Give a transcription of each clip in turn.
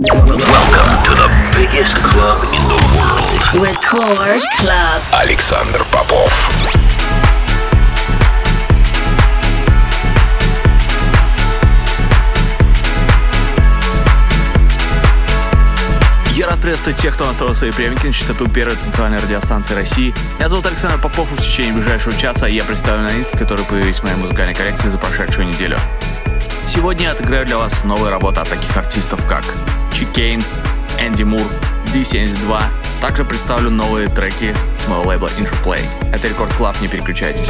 Welcome to the biggest club in the world. Record Club. Александр Попов. Я рад приветствовать тех, кто настроил свои приемники на частоту первой танцевальной радиостанции России. Меня зовут Александр Попов, и в течение ближайшего часа я представлю новинки, которые появились в моей музыкальной коллекции за прошедшую неделю. Сегодня я отыграю для вас новые работы от таких артистов, как Chicane, Andy Moor, D72. Также представлю новые треки с моего лейбла Interplay. Это Record Club, не переключайтесь.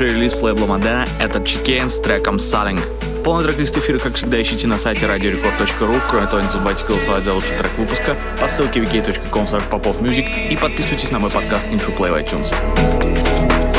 Свежий релиз лейбла Модена. Это Чикейн с треком Саллинг. Полный трек-лист эфира, как всегда, ищите на сайте radiorecord.ru. Кроме того, не забывайте голосовать за лучший трек выпуска по ссылке wiki.com и подписывайтесь на мой подкаст Intro Play в iTunes.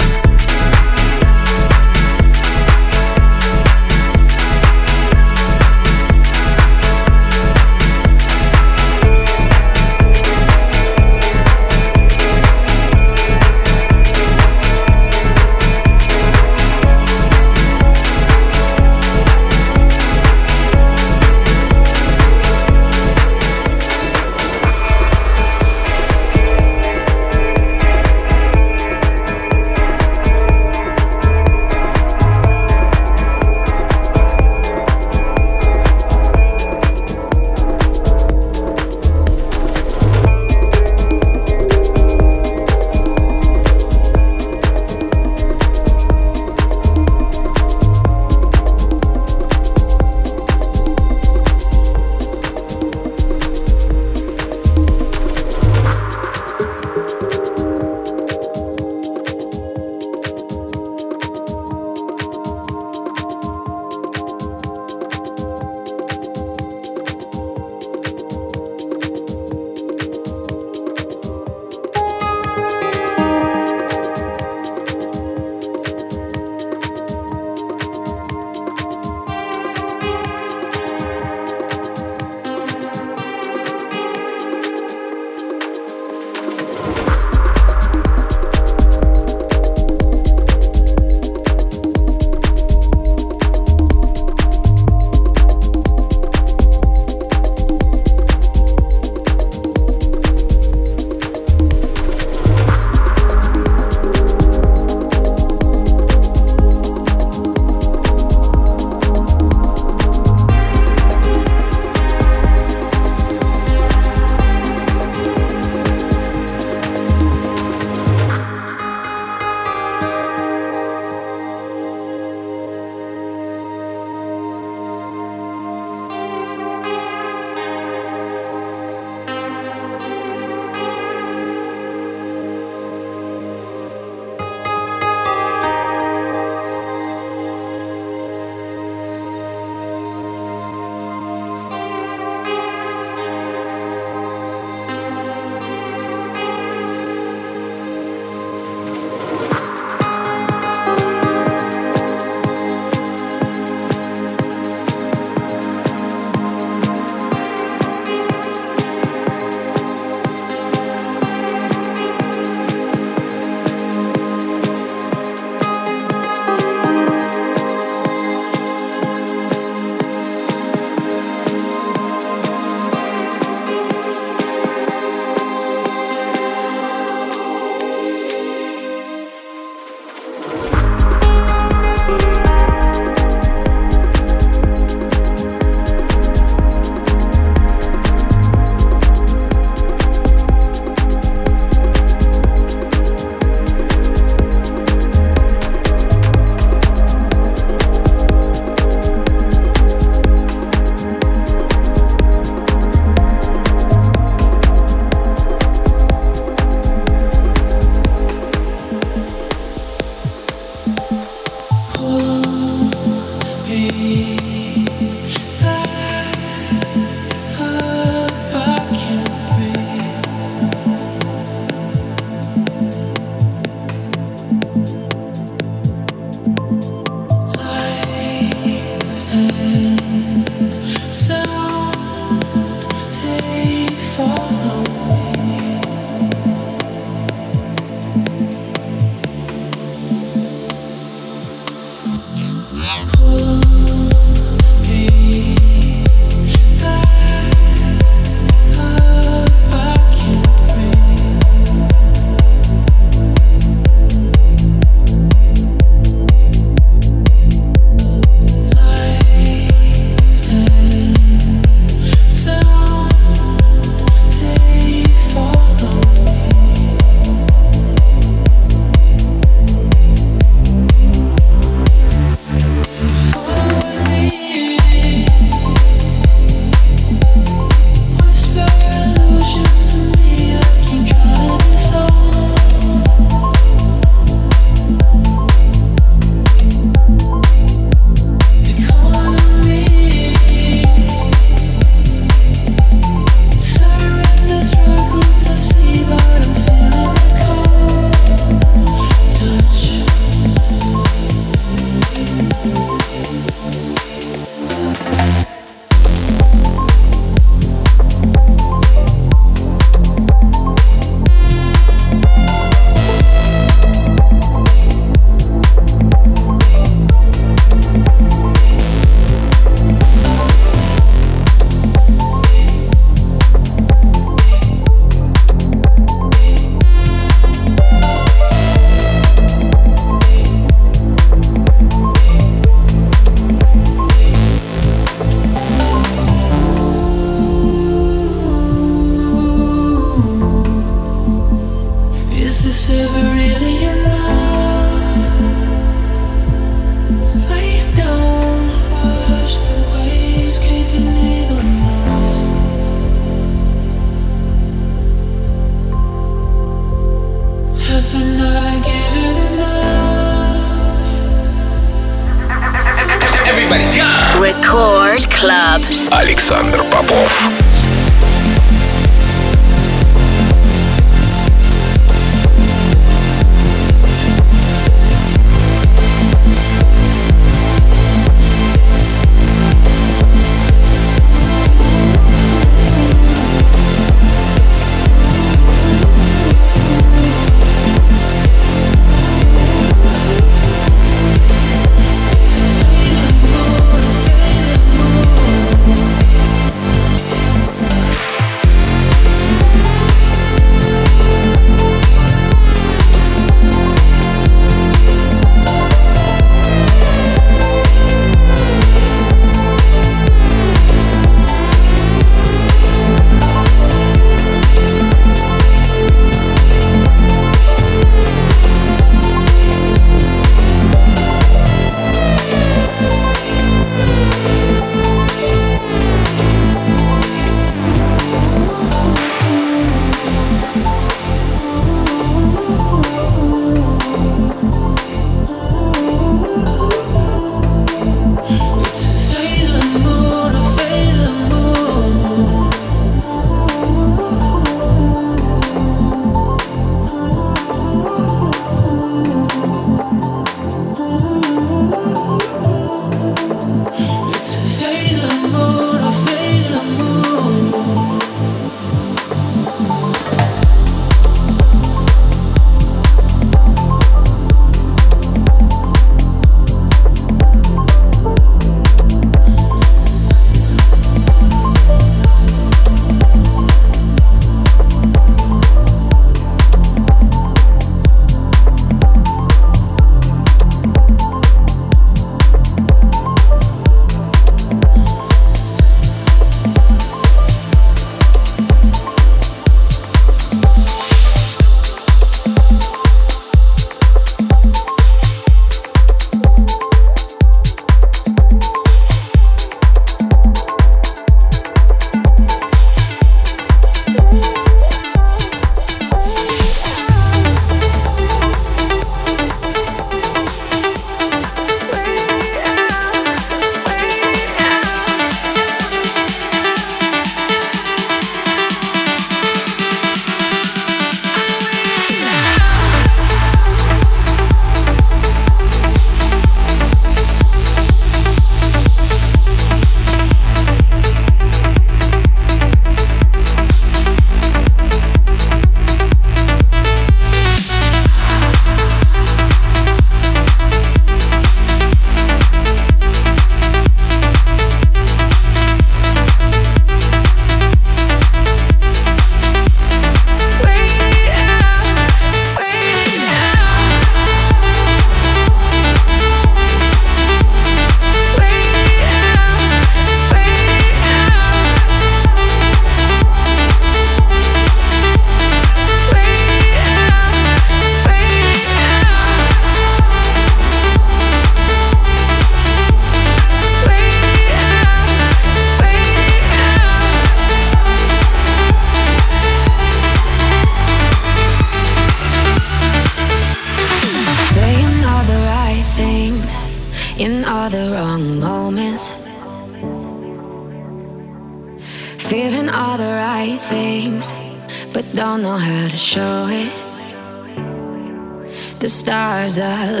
stars I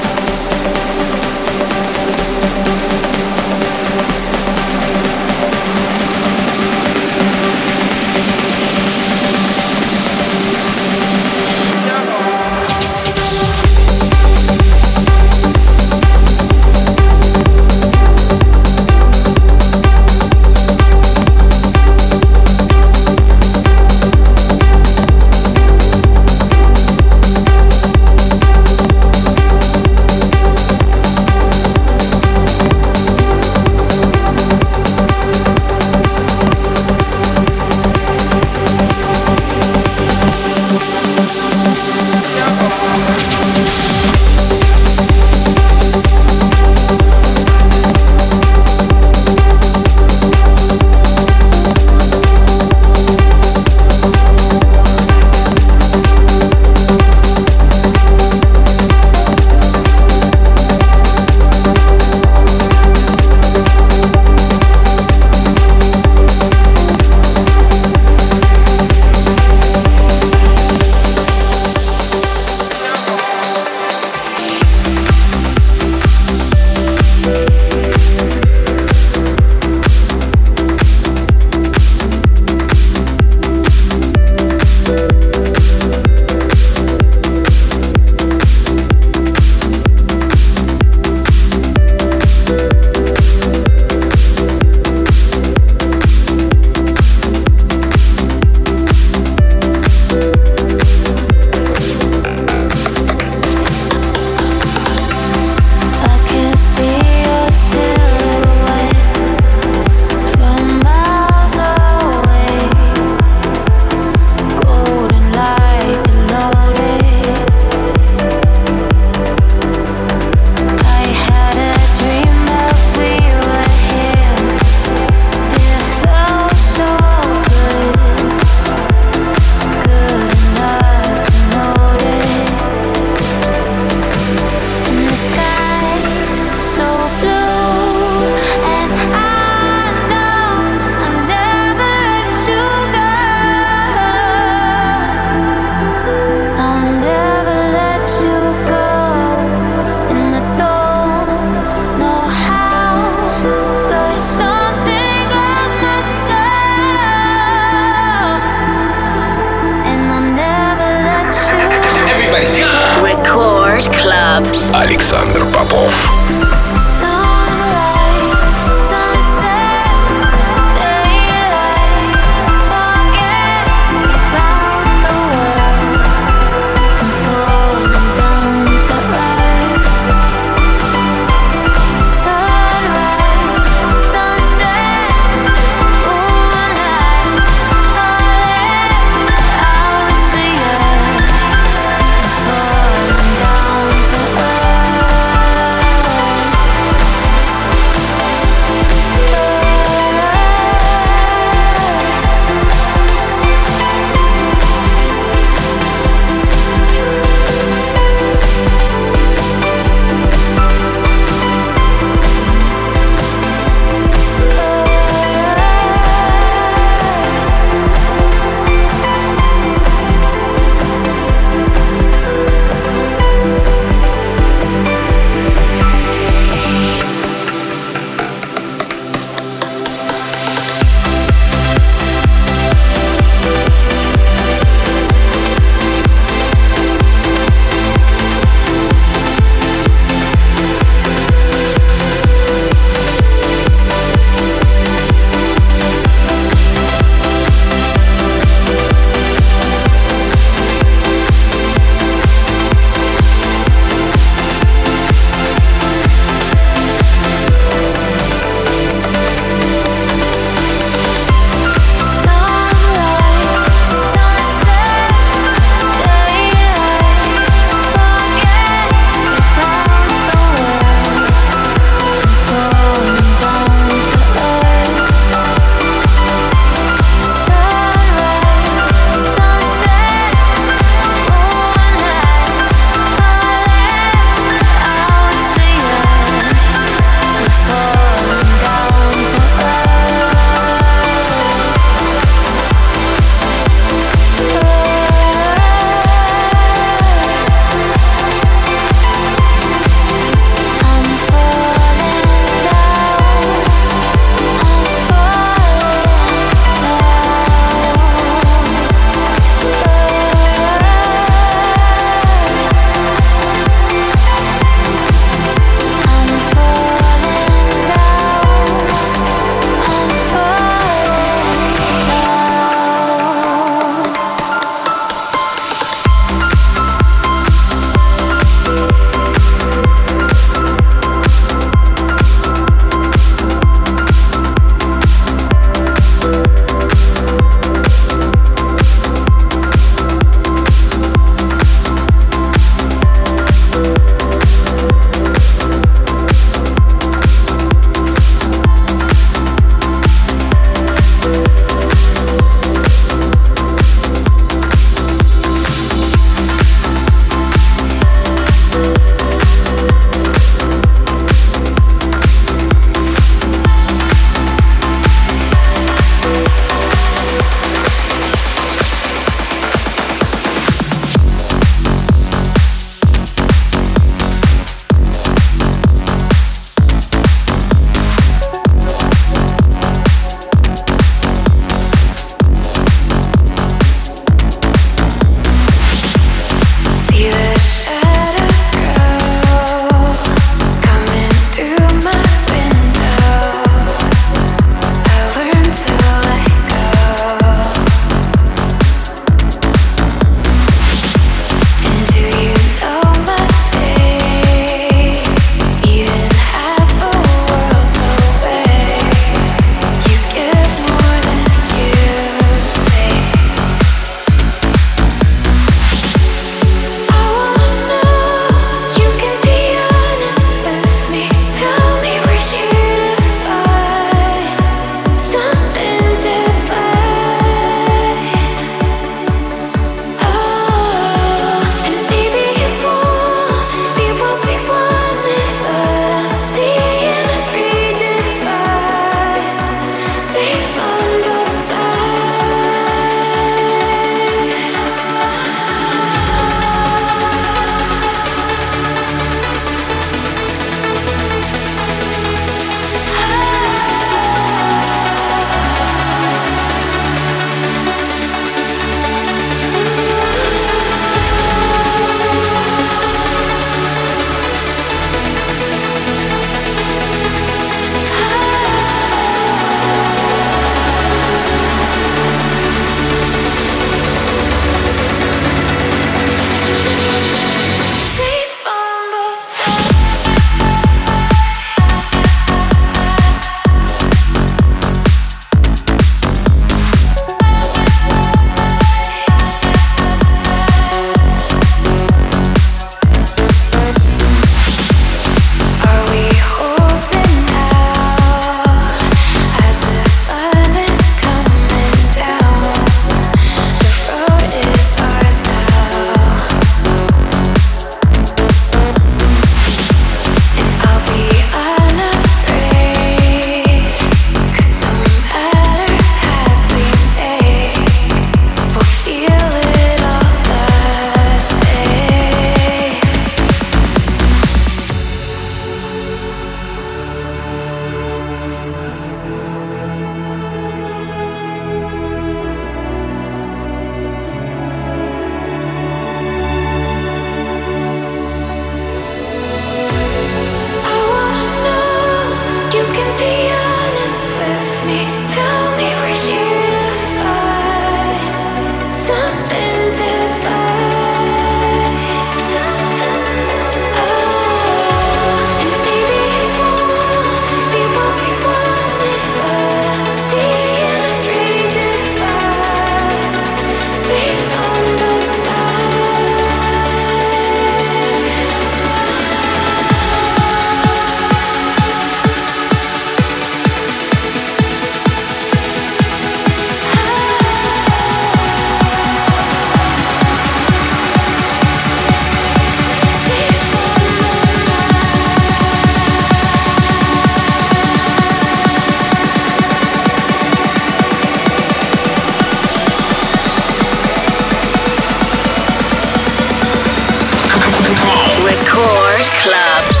Record Club.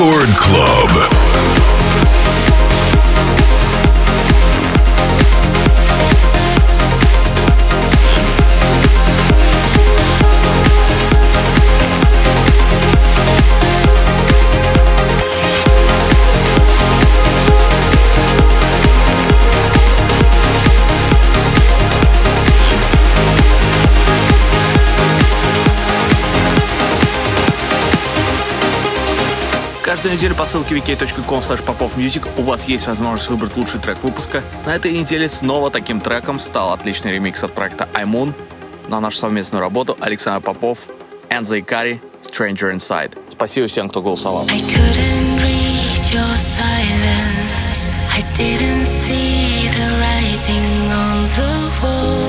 Record Club. Каждую неделю по ссылке wiki.com popofmusic у вас есть возможность выбрать лучший трек выпуска. На этой неделе снова таким треком стал отличный ремикс от проекта iMoon на нашу совместную работу Александр Попов, Энза Икари, Stranger Inside. Спасибо всем, кто голосовал. I didn't see the writing on the wall.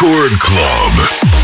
Record Club.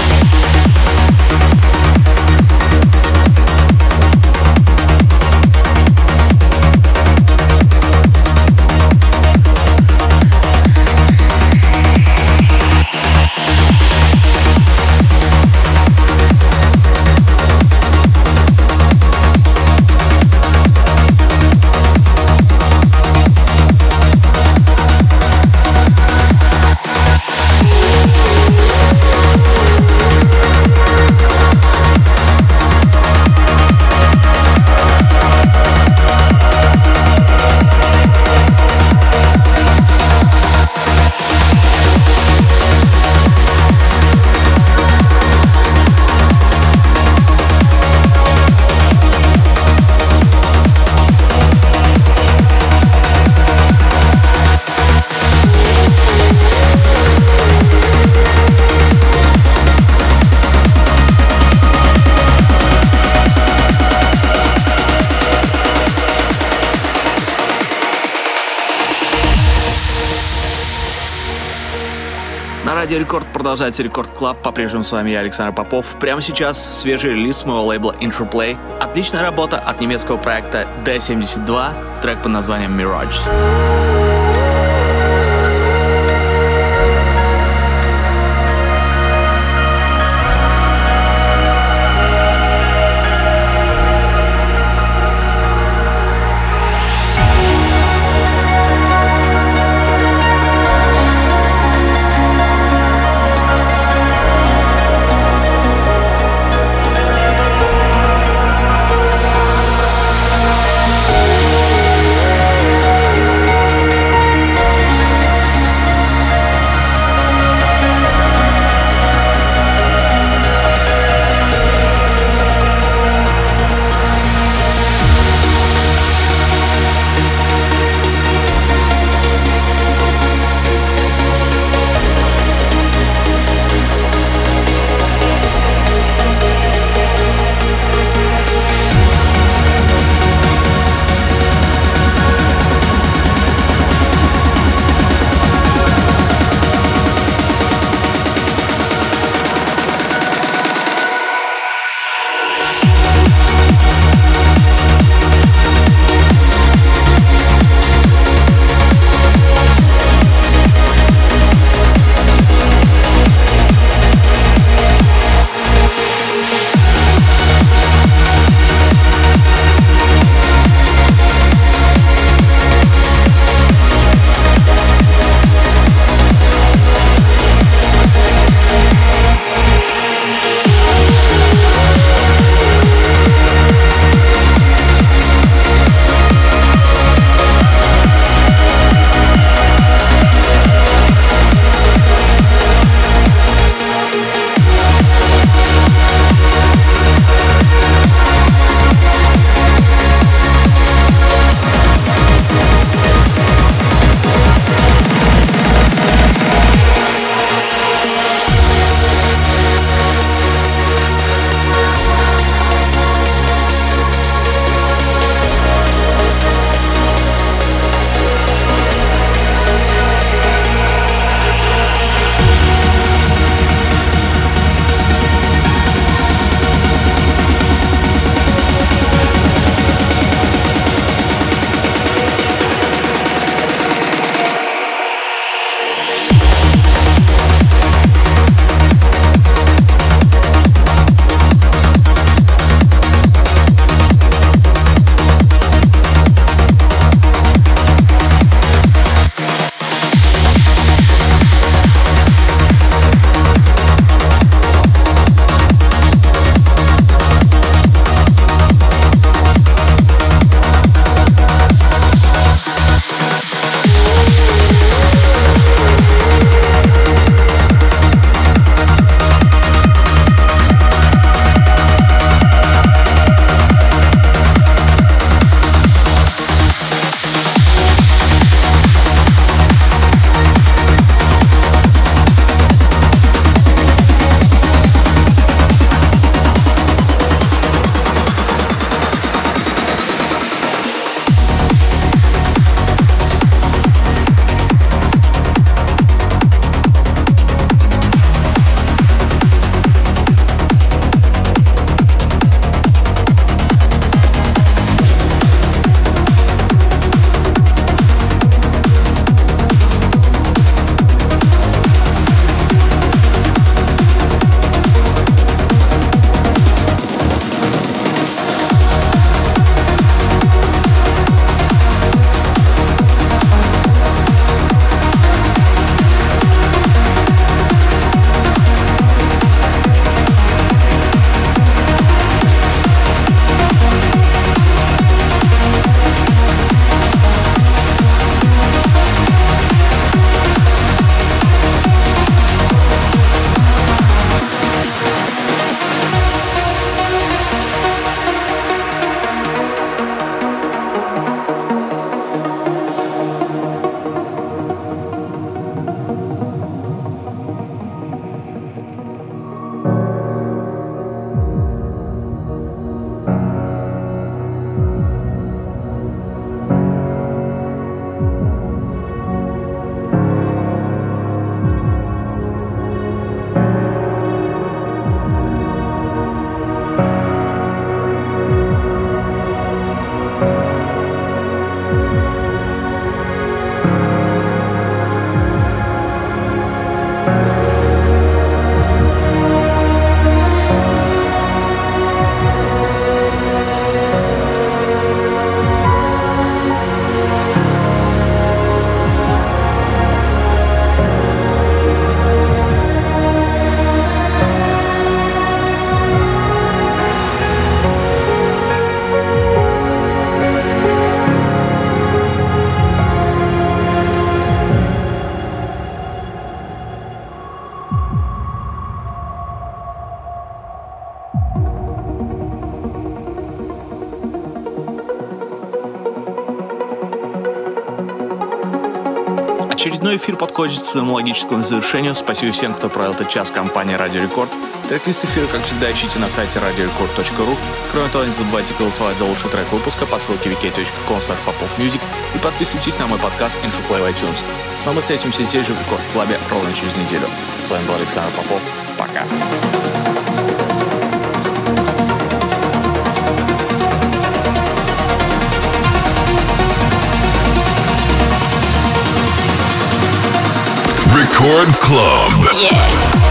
Продолжается Record Club. По-прежнему с вами я, Александр Попов. Прямо сейчас свежий релиз моего лейбла Interplay. Отличная работа от немецкого проекта D72, трек под названием Mirage. Очередной эфир подходит к своему логическому завершению. Спасибо всем, кто провел этот час компании Радио Рекорд. Трек-лист эфира, как всегда, ищите на сайте radiorecord.ru. Кроме того, не забывайте голосовать за лучший трек выпуска по ссылке wiki.com и подписывайтесь на мой подкаст Intro Play в iTunes. Но мы встретимся здесь же в Рекорд Клабе ровно через неделю. С вами был Александр Попов. Пока. Record Club. Yeah.